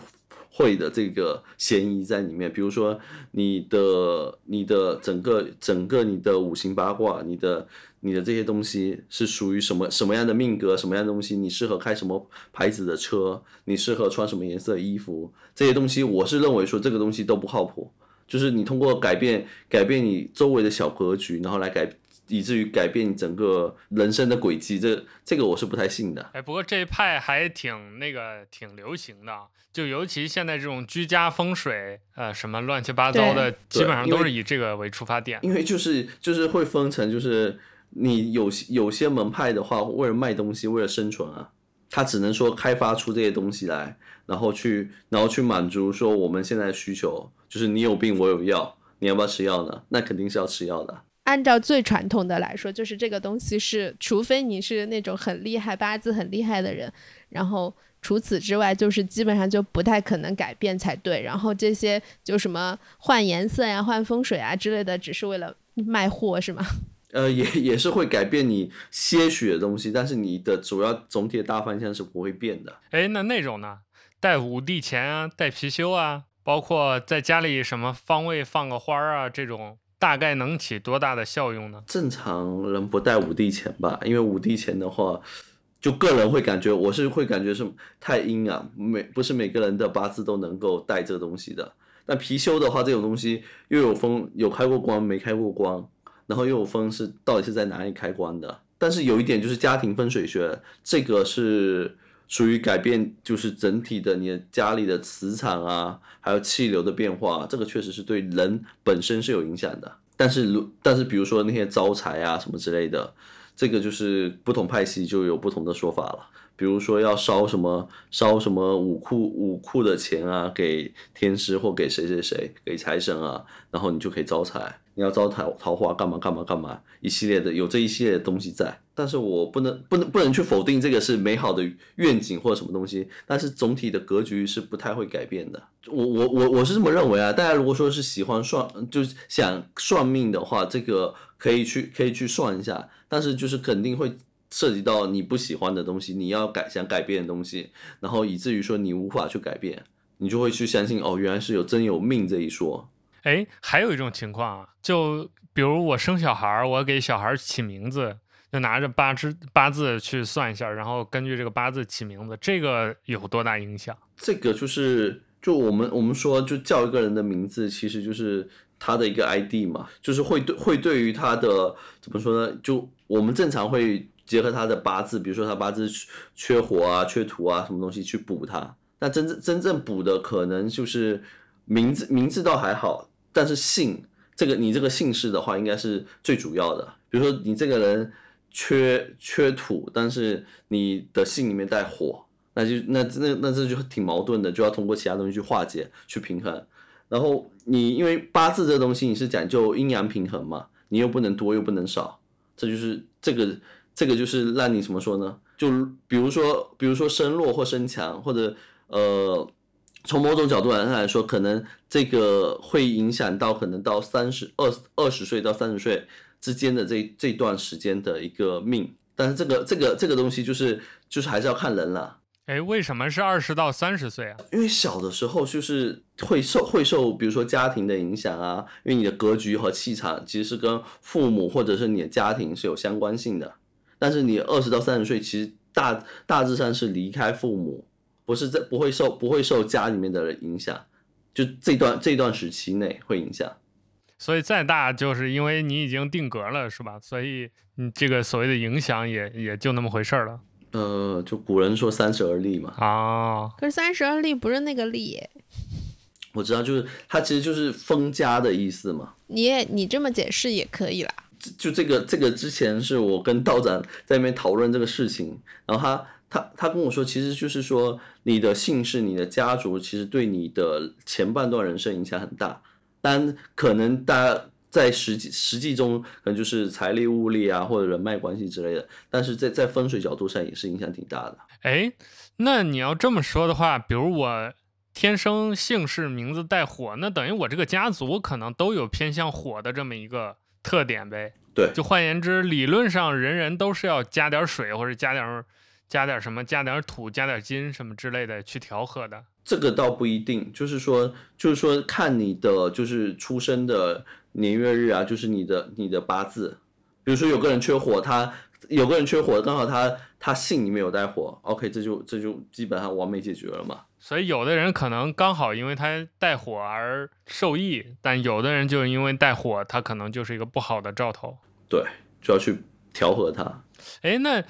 会的这个嫌疑在里面。比如说你的你的整个整个你的五行八卦，你的你的这些东西是属于什么什么样的命格，什么样的东西，你适合开什么牌子的车，你适合穿什么颜色的衣服，这些东西我是认为说这个东西都不靠谱。就是你通过改变改变你周围的小格局，然后来改，以至于改变你整个人生的轨迹，这这个我是不太信的。哎，不过这一派还挺那个挺流行的，就尤其现在这种居家风水，呃，什么乱七八糟的，基本上都是以这个为出发点。因为就是就是会分成，就是你有有些门派的话，为了卖东西，为了生存啊，他只能说开发出这些东西来，然后去然后去满足说我们现在的需求。就是你有病，我有药，你要不要吃药呢？那肯定是要吃药的。按照最传统的来说，就是这个东西是，除非你是那种很厉害、八字很厉害的人，然后除此之外，就是基本上就不太可能改变才对。然后这些就什么换颜色呀、换风水啊之类的，只是为了卖货，是吗？呃，也也是会改变你些许的东西，但是你的主要总体的大方向是不会变的。哎，那那种呢？带五帝钱啊，带貔貅啊。包括在家里什么方位放个花儿啊，这种大概能起多大的效用呢？正常人不带五帝钱吧，因为五帝钱的话，就个人会感觉，我是会感觉是太阴啊，每不是每个人的八字都能够带这个东西的。但貔貅的话，这种东西又有分有开过光没开过光，然后又有分是到底是在哪里开光的。但是有一点就是家庭风水学，这个是。属于改变，就是整体的你的家里的磁场啊，还有气流的变化，这个确实是对人本身是有影响的。但是如但是比如说那些招财啊什么之类的，这个就是不同派系就有不同的说法了。比如说要烧什么烧什么武库武库的钱啊，给天师或给谁谁谁，给财神啊，然后你就可以招财。你要招桃桃花干嘛干嘛干嘛，一系列的有这一系列的东西在，但是我不能不能不能去否定这个是美好的愿景或者什么东西，但是总体的格局是不太会改变的。我我我我是这么认为啊，大家如果说是喜欢算，就是想算命的话，这个可以去可以去算一下，但是就是肯定会涉及到你不喜欢的东西，你要改想改变的东西，然后以至于说你无法去改变，你就会去相信哦，原来是有真有命这一说。哎，还有一种情况啊，就比如我生小孩，我给小孩起名字，就拿着八支八字去算一下，然后根据这个八字起名字，这个有多大影响？这个就是，就我们我们说，就叫一个人的名字，其实就是他的一个 ID 嘛，就是会对会对于他的怎么说呢？就我们正常会结合他的八字，比如说他八字缺火啊、缺土啊什么东西去补他。那真正真正补的可能就是名字，名字倒还好。但是姓这个，你这个姓氏的话，应该是最主要的。比如说你这个人缺缺土，但是你的姓里面带火，那就那那那这就挺矛盾的，就要通过其他东西去化解、去平衡。然后你因为八字这东西，你是讲究阴阳平衡嘛，你又不能多又不能少，这就是这个这个就是让你怎么说呢？就比如说比如说生弱或生强，或者呃。从某种角度来来说，可能这个会影响到可能到三十二二十岁到三十岁之间的这这段时间的一个命，但是这个这个这个东西就是就是还是要看人了。哎，为什么是二十到三十岁啊？因为小的时候就是会受会受，比如说家庭的影响啊，因为你的格局和气场其实是跟父母或者是你的家庭是有相关性的。但是你二十到三十岁，其实大大致上是离开父母。不是在不会受不会受家里面的人影响，就这段这段时期内会影响。所以再大就是因为你已经定格了，是吧？所以你这个所谓的影响也也就那么回事儿了。呃，就古人说三十而立嘛。哦，可是三十而立不是那个立耶。我知道，就是它其实就是封家的意思嘛。你也你这么解释也可以啦。就这个这个之前是我跟道长在那边讨论这个事情，然后他他他跟我说，其实就是说你的姓氏、你的家族，其实对你的前半段人生影响很大，但可能大家在实际实际中可能就是财力物力啊，或者人脉关系之类的，但是在在风水角度上也是影响挺大的。哎，那你要这么说的话，比如我天生姓氏名字带火，那等于我这个家族可能都有偏向火的这么一个。特点呗，对，就换言之，理论上人人都是要加点水或者加点加点什么，加点土，加点金什么之类的去调和的。这个倒不一定，就是说，就是说看你的就是出生的年月日啊，就是你的你的八字。比如说有个人缺火，他有个人缺火，刚好他他姓里面有带火，OK，这就这就基本上完美解决了嘛。所以有的人可能刚好因为他带火而受益，但有的人就因为带火，他可能就是一个不好的兆头。对，就要去调和它。哎，那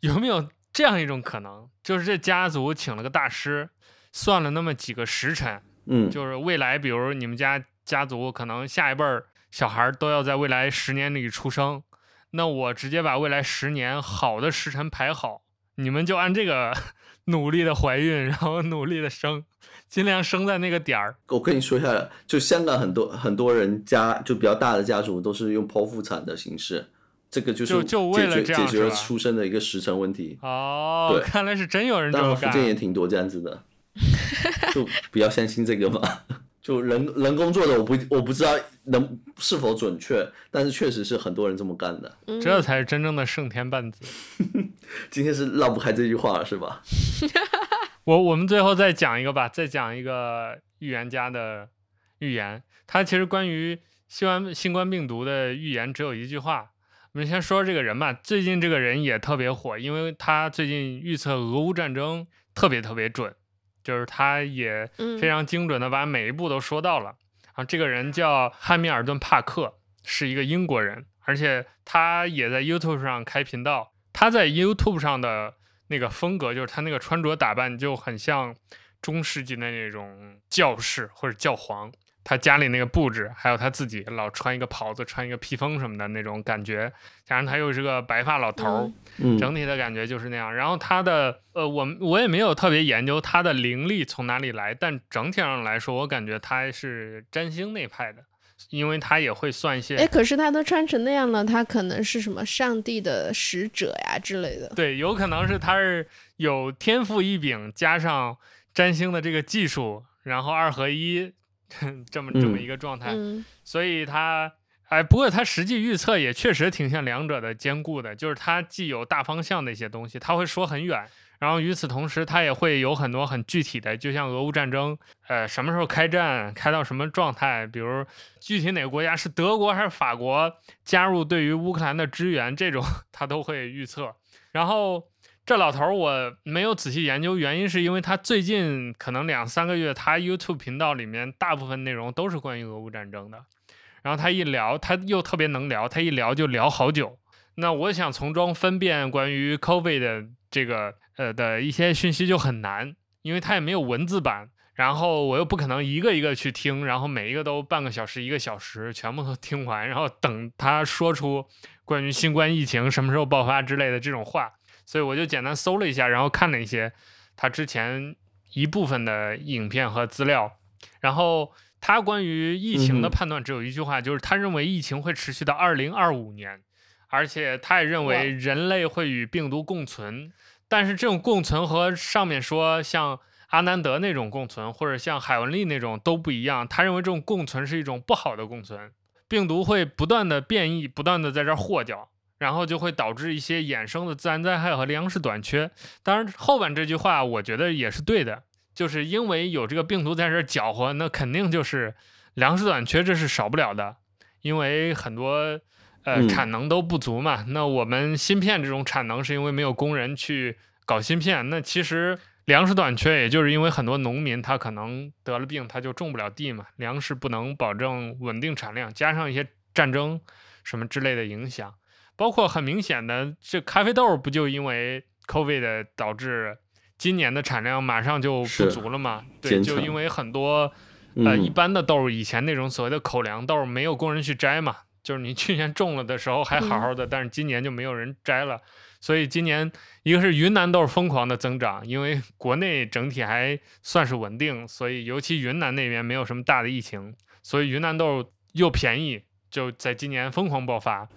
有没有这样一种可能，就是这家族请了个大师，算了那么几个时辰，嗯，就是未来，比如你们家家族可能下一辈儿小孩都要在未来十年里出生，那我直接把未来十年好的时辰排好，你们就按这个。努力的怀孕，然后努力的生，尽量生在那个点儿。我跟你说一下，就香港很多很多人家就比较大的家族都是用剖腹产的形式，这个就是解决就就为了这样解决了出生的一个时辰问题。哦，对，看来是真有人这么干。当然福建也挺多这样子的，就不要相信这个嘛。就人人工做的，我不我不知道能是否准确，但是确实是很多人这么干的。这才是真正的胜天半子。今天是绕不开这句话了，是吧？我我们最后再讲一个吧，再讲一个预言家的预言。他其实关于新冠新冠病毒的预言只有一句话。我们先说这个人吧，最近这个人也特别火，因为他最近预测俄乌战争特别特别准。就是他也非常精准的把每一步都说到了。啊，这个人叫汉密尔顿·帕克，是一个英国人，而且他也在 YouTube 上开频道。他在 YouTube 上的那个风格，就是他那个穿着打扮就很像中世纪的那种教士或者教皇。他家里那个布置，还有他自己老穿一个袍子、穿一个披风什么的那种感觉，加上他又是个白发老头儿，嗯，整体的感觉就是那样。然后他的呃，我我也没有特别研究他的灵力从哪里来，但整体上来说，我感觉他是占星那派的，因为他也会算一些。哎，可是他都穿成那样了，他可能是什么上帝的使者呀之类的？对，有可能是他是有天赋异禀，加上占星的这个技术，然后二合一。这么这么一个状态，嗯、所以他哎，不过他实际预测也确实挺像两者的兼顾的，就是他既有大方向的一些东西，他会说很远，然后与此同时，他也会有很多很具体的，就像俄乌战争，呃，什么时候开战，开到什么状态，比如具体哪个国家是德国还是法国加入对于乌克兰的支援，这种 他都会预测，然后。这老头我没有仔细研究，原因是因为他最近可能两三个月，他 YouTube 频道里面大部分内容都是关于俄乌战争的，然后他一聊，他又特别能聊，他一聊就聊好久。那我想从中分辨关于 COVID 的这个呃的一些讯息就很难，因为他也没有文字版，然后我又不可能一个一个去听，然后每一个都半个小时、一个小时全部都听完，然后等他说出关于新冠疫情什么时候爆发之类的这种话。所以我就简单搜了一下，然后看了一些他之前一部分的影片和资料，然后他关于疫情的判断只有一句话，就是他认为疫情会持续到二零二五年，而且他也认为人类会与病毒共存，但是这种共存和上面说像阿南德那种共存，或者像海文丽那种都不一样。他认为这种共存是一种不好的共存，病毒会不断的变异，不断的在这儿祸掉。然后就会导致一些衍生的自然灾害和粮食短缺。当然，后半这句话我觉得也是对的，就是因为有这个病毒在这搅和，那肯定就是粮食短缺，这是少不了的。因为很多呃产能都不足嘛。那我们芯片这种产能是因为没有工人去搞芯片。那其实粮食短缺，也就是因为很多农民他可能得了病，他就种不了地嘛，粮食不能保证稳定产量，加上一些战争什么之类的影响。包括很明显的，这咖啡豆不就因为 COVID 导致今年的产量马上就不足了嘛？对，就因为很多呃、嗯、一般的豆，以前那种所谓的口粮豆没有工人去摘嘛，就是你去年种了的时候还好好的，嗯、但是今年就没有人摘了，所以今年一个是云南豆疯狂的增长，因为国内整体还算是稳定，所以尤其云南那边没有什么大的疫情，所以云南豆又便宜，就在今年疯狂爆发。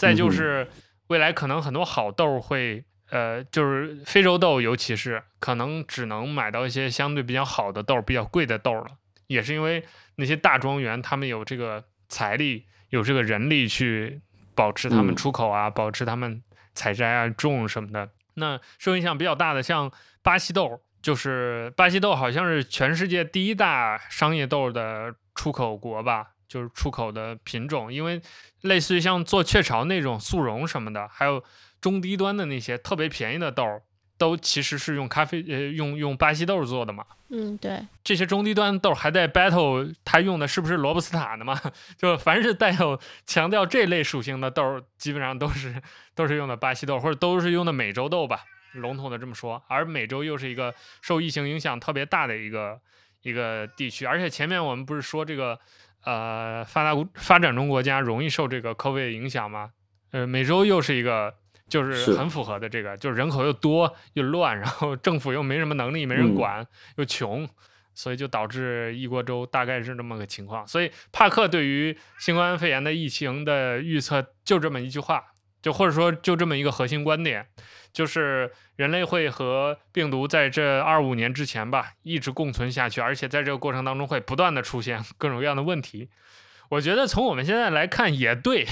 再就是未来可能很多好豆会，呃，就是非洲豆，尤其是可能只能买到一些相对比较好的豆，比较贵的豆了。也是因为那些大庄园，他们有这个财力，有这个人力去保持他们出口啊，保持他们采摘啊、种什么的。那受影响比较大的，像巴西豆，就是巴西豆好像是全世界第一大商业豆的出口国吧。就是出口的品种，因为类似于像做雀巢那种速溶什么的，还有中低端的那些特别便宜的豆儿，都其实是用咖啡呃用用巴西豆做的嘛。嗯，对。这些中低端豆还在 battle，它用的是不是罗布斯塔的嘛？就凡是带有强调这类属性的豆，基本上都是都是用的巴西豆，或者都是用的美洲豆吧，笼统的这么说。而美洲又是一个受疫情影响特别大的一个一个地区，而且前面我们不是说这个。呃，发达发展中国家容易受这个 COVID 影响吗？呃，美洲又是一个，就是很符合的这个，就是人口又多又乱，然后政府又没什么能力，没人管，嗯、又穷，所以就导致一锅粥，大概是这么个情况。所以帕克对于新冠肺炎的疫情的预测就这么一句话，就或者说就这么一个核心观点。就是人类会和病毒在这二五年之前吧，一直共存下去，而且在这个过程当中会不断的出现各种各样的问题。我觉得从我们现在来看也对，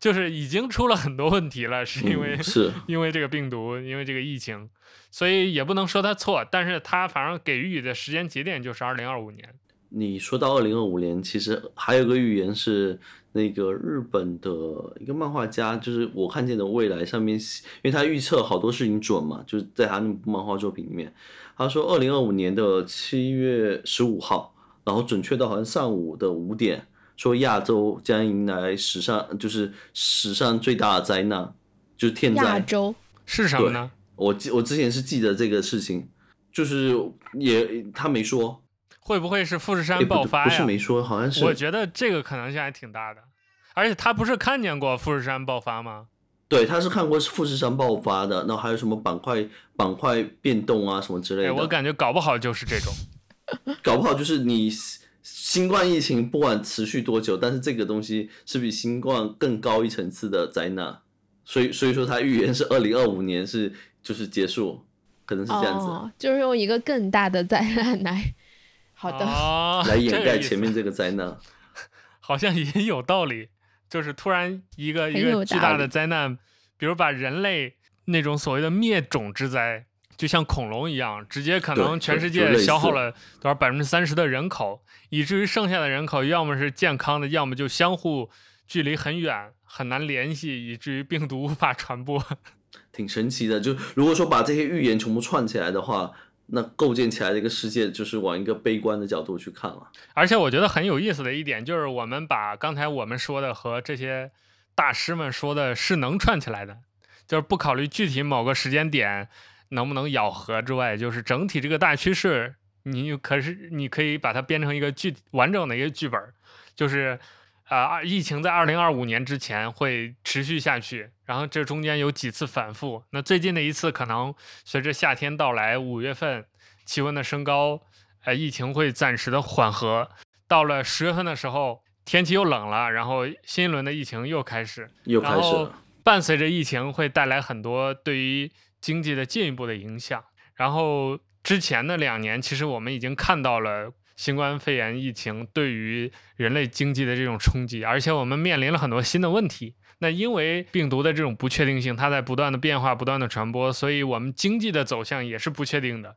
就是已经出了很多问题了，是因为、嗯、是 因为这个病毒，因为这个疫情，所以也不能说它错，但是它反正给予的时间节点就是二零二五年。你说到二零二五年，其实还有个预言是。那个日本的一个漫画家，就是我看见的未来上面，因为他预测好多事情准嘛，就是在他那部漫画作品里面，他说二零二五年的七月十五号，然后准确到好像上午的五点，说亚洲将迎来史上就是史上最大的灾难，就是天灾。亚洲是什么呢？我记我之前是记得这个事情，就是也他没说。会不会是富士山爆发呀？不是没说，好像是。我觉得这个可能性还挺大的，而且他不是看见过富士山爆发吗？对，他是看过富士山爆发的，然后还有什么板块板块变动啊什么之类的。哎，我感觉搞不好就是这种，搞不好就是你新冠疫情不管持续多久，但是这个东西是比新冠更高一层次的灾难，所以所以说他预言是二零二五年是就是结束，可能是这样子，哦，就是用一个更大的灾难来。好的，哦、来掩盖前面这个灾难，好像也有道理。就是突然一个一个巨大的灾难，比如把人类那种所谓的灭种之灾，就像恐龙一样，直接可能全世界消耗了多少百分之三十的人口，以至于剩下的人口要么是健康的，要么就相互距离很远，很难联系，以至于病毒无法传播。挺神奇的，就如果说把这些预言全部串起来的话。那构建起来的一个世界，就是往一个悲观的角度去看了。而且我觉得很有意思的一点，就是我们把刚才我们说的和这些大师们说的是能串起来的，就是不考虑具体某个时间点能不能咬合之外，就是整体这个大趋势，你可是你可以把它编成一个剧完整的一个剧本，就是。啊，疫情在二零二五年之前会持续下去，然后这中间有几次反复。那最近的一次可能随着夏天到来，五月份气温的升高，呃，疫情会暂时的缓和。到了十月份的时候，天气又冷了，然后新一轮的疫情又开始，又开始。然后伴随着疫情会带来很多对于经济的进一步的影响。然后之前的两年，其实我们已经看到了。新冠肺炎疫情对于人类经济的这种冲击，而且我们面临了很多新的问题。那因为病毒的这种不确定性，它在不断的变化、不断的传播，所以我们经济的走向也是不确定的。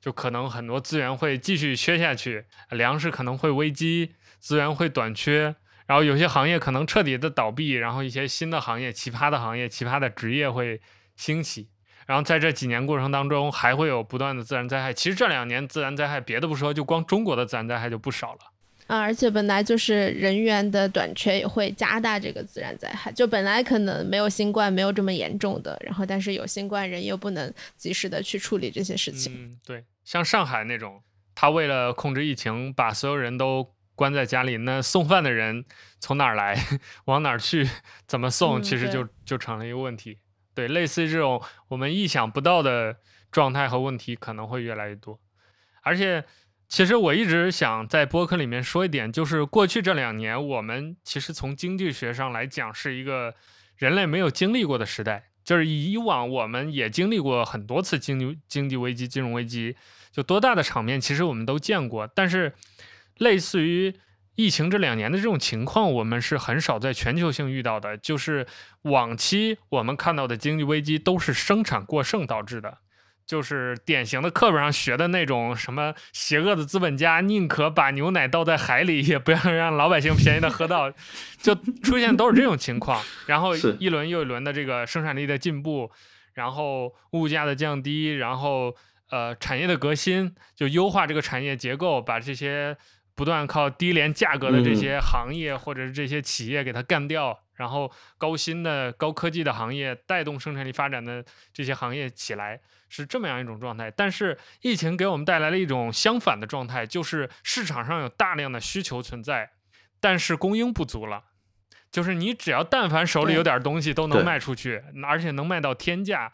就可能很多资源会继续缺下去，粮食可能会危机，资源会短缺，然后有些行业可能彻底的倒闭，然后一些新的行业、奇葩的行业、奇葩的职业会兴起。然后在这几年过程当中，还会有不断的自然灾害。其实这两年自然灾害，别的不说，就光中国的自然灾害就不少了。啊，而且本来就是人员的短缺也会加大这个自然灾害。就本来可能没有新冠没有这么严重的，然后但是有新冠人又不能及时的去处理这些事情。嗯，对，像上海那种，他为了控制疫情，把所有人都关在家里，那送饭的人从哪儿来，往哪儿去，怎么送，其实就、嗯、就成了一个问题。对，类似于这种我们意想不到的状态和问题可能会越来越多，而且。其实我一直想在播客里面说一点，就是过去这两年，我们其实从经济学上来讲是一个人类没有经历过的时代。就是以往我们也经历过很多次经济经济危机、金融危机，就多大的场面，其实我们都见过。但是，类似于疫情这两年的这种情况，我们是很少在全球性遇到的。就是往期我们看到的经济危机都是生产过剩导致的。就是典型的课本上学的那种什么邪恶的资本家宁可把牛奶倒在海里，也不要让老百姓便宜的喝到，就出现都是这种情况。然后一轮又一轮的这个生产力的进步，然后物价的降低，然后呃产业的革新，就优化这个产业结构，把这些不断靠低廉价格的这些行业或者是这些企业给它干掉，然后高新的高科技的行业带动生产力发展的这些行业起来。是这么样一种状态，但是疫情给我们带来了一种相反的状态，就是市场上有大量的需求存在，但是供应不足了。就是你只要但凡手里有点东西都能卖出去，而且能卖到天价，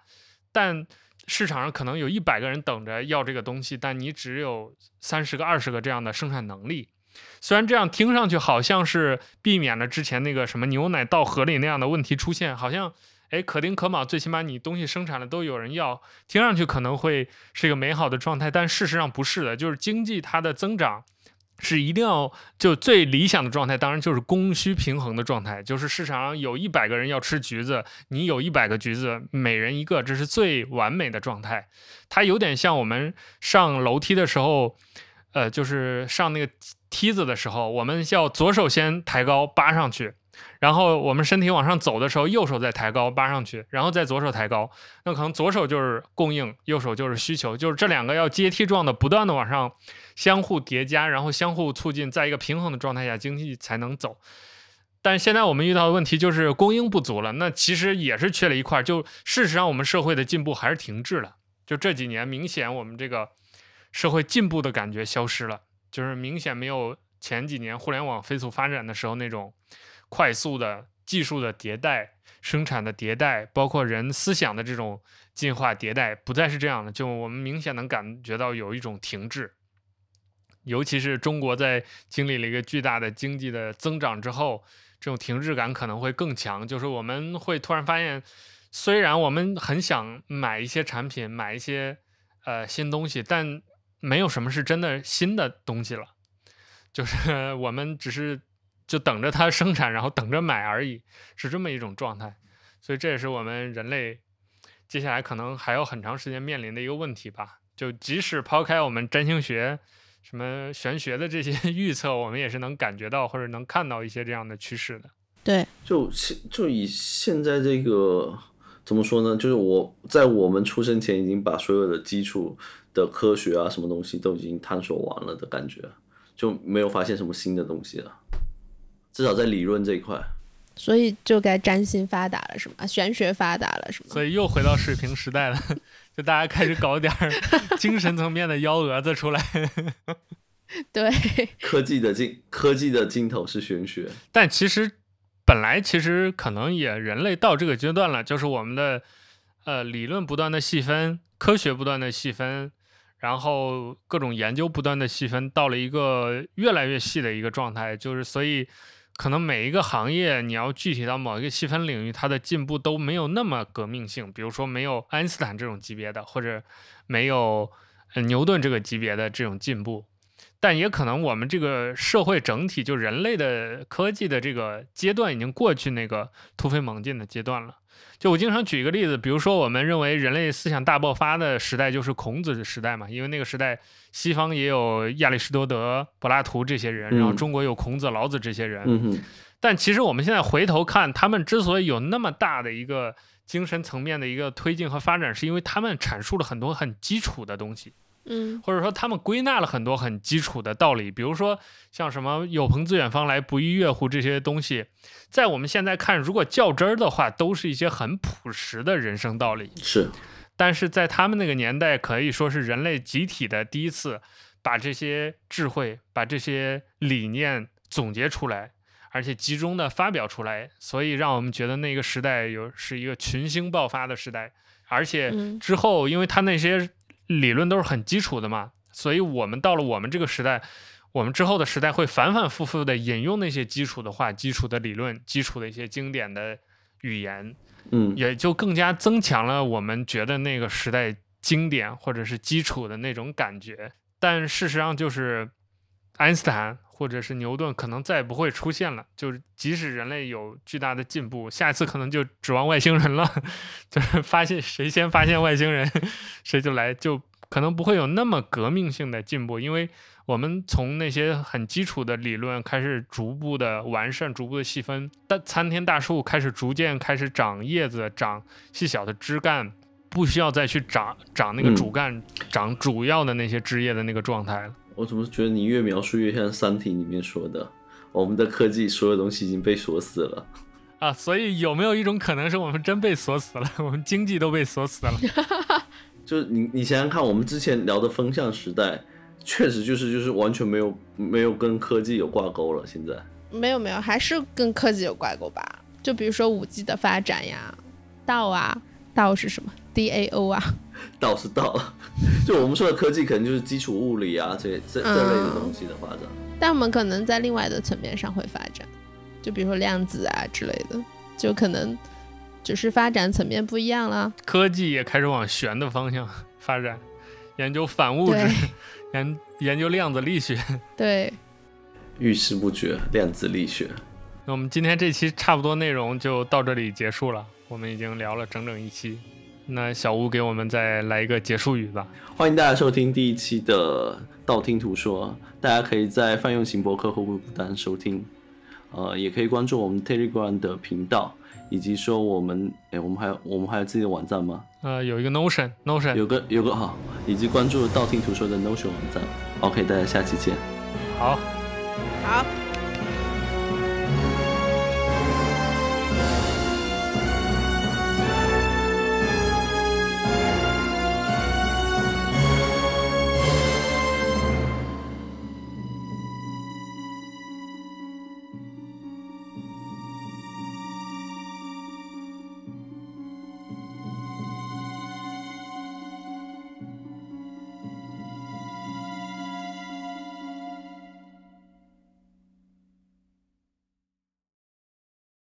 但市场上可能有一百个人等着要这个东西，但你只有三十个、二十个这样的生产能力。虽然这样听上去好像是避免了之前那个什么牛奶倒河里那样的问题出现，好像。哎，可丁可卯，最起码你东西生产了都有人要，听上去可能会是一个美好的状态，但事实上不是的。就是经济它的增长是一定要就最理想的状态，当然就是供需平衡的状态，就是市场上有一百个人要吃橘子，你有一百个橘子，每人一个，这是最完美的状态。它有点像我们上楼梯的时候，呃，就是上那个梯子的时候，我们要左手先抬高扒上去。然后我们身体往上走的时候，右手再抬高扒上去，然后再左手抬高。那可能左手就是供应，右手就是需求，就是这两个要阶梯状的不断的往上相互叠加，然后相互促进，在一个平衡的状态下，经济才能走。但现在我们遇到的问题就是供应不足了，那其实也是缺了一块。就事实上，我们社会的进步还是停滞了。就这几年，明显我们这个社会进步的感觉消失了，就是明显没有前几年互联网飞速发展的时候那种。快速的技术的迭代、生产的迭代，包括人思想的这种进化迭代，不再是这样的。就我们明显能感觉到有一种停滞，尤其是中国在经历了一个巨大的经济的增长之后，这种停滞感可能会更强。就是我们会突然发现，虽然我们很想买一些产品、买一些呃新东西，但没有什么是真的新的东西了。就是 我们只是。就等着它生产，然后等着买而已，是这么一种状态。所以这也是我们人类接下来可能还有很长时间面临的一个问题吧。就即使抛开我们占星学、什么玄学的这些 预测，我们也是能感觉到或者能看到一些这样的趋势的。对，就现就以现在这个怎么说呢？就是我在我们出生前已经把所有的基础的科学啊，什么东西都已经探索完了的感觉，就没有发现什么新的东西了。至少在理论这一块，所以就该占星发达了，是吗？玄学发达了，是吗？所以又回到水平时代了，就大家开始搞点精神层面的幺蛾子出来。对，科技的尽科技的尽头是玄学，但其实本来其实可能也人类到这个阶段了，就是我们的呃理论不断的细分，科学不断的细分。然后各种研究不断的细分，到了一个越来越细的一个状态，就是所以可能每一个行业你要具体到某一个细分领域，它的进步都没有那么革命性。比如说没有爱因斯坦这种级别的，或者没有牛顿这个级别的这种进步，但也可能我们这个社会整体就人类的科技的这个阶段已经过去那个突飞猛进的阶段了。就我经常举一个例子，比如说我们认为人类思想大爆发的时代就是孔子的时代嘛，因为那个时代西方也有亚里士多德、柏拉图这些人，然后中国有孔子、老子这些人。嗯。但其实我们现在回头看，他们之所以有那么大的一个精神层面的一个推进和发展，是因为他们阐述了很多很基础的东西。嗯，或者说他们归纳了很多很基础的道理，比如说像什么“有朋自远方来，不亦乐乎”这些东西，在我们现在看，如果较真儿的话，都是一些很朴实的人生道理。是，但是在他们那个年代，可以说是人类集体的第一次把这些智慧、把这些理念总结出来。而且集中的发表出来，所以让我们觉得那个时代有是一个群星爆发的时代。而且之后，因为他那些理论都是很基础的嘛，所以我们到了我们这个时代，我们之后的时代会反反复复的引用那些基础的话、基础的理论、基础的一些经典的语言，嗯，也就更加增强了我们觉得那个时代经典或者是基础的那种感觉。但事实上，就是爱因斯坦。或者是牛顿可能再也不会出现了，就是即使人类有巨大的进步，下一次可能就指望外星人了，就是发现谁先发现外星人，谁就来，就可能不会有那么革命性的进步，因为我们从那些很基础的理论开始逐步的完善，逐步的细分，但参天大树开始逐渐开始长叶子，长细小的枝干，不需要再去长长那个主干，嗯、长主要的那些枝叶的那个状态了。我怎么觉得你越描述越像《三体》里面说的，我们的科技所有东西已经被锁死了啊！所以有没有一种可能是我们真被锁死了？我们经济都被锁死了？就是你你想想看，我们之前聊的风向时代，确实就是就是完全没有没有跟科技有挂钩了。现在没有没有，还是跟科技有挂钩吧？就比如说五 G 的发展呀，道啊，道是什么？DAO 啊。到是到了，就我们说的科技，可能就是基础物理啊，这这这类的东西的发展。嗯，但我们可能在另外的层面上会发展，就比如说量子啊之类的，就可能只是发展层面不一样了。科技也开始往玄的方向发展，研究反物质，研研究量子力学。对，遇事不决，量子力学。那我们今天这期差不多内容就到这里结束了，我们已经聊了整整一期。那小吴给我们再来一个结束语吧。欢迎大家收听第一期的道听途说，大家可以在泛用型博客或孤单收听，呃，也可以关注我们 Telegram 的频道，以及说我们，哎，我们还有我们还有自己的网站吗？呃，有一个 Notion，Notion，有个有个好，以及关注道听途说的 Notion 网站。OK，大家下期见。好，好。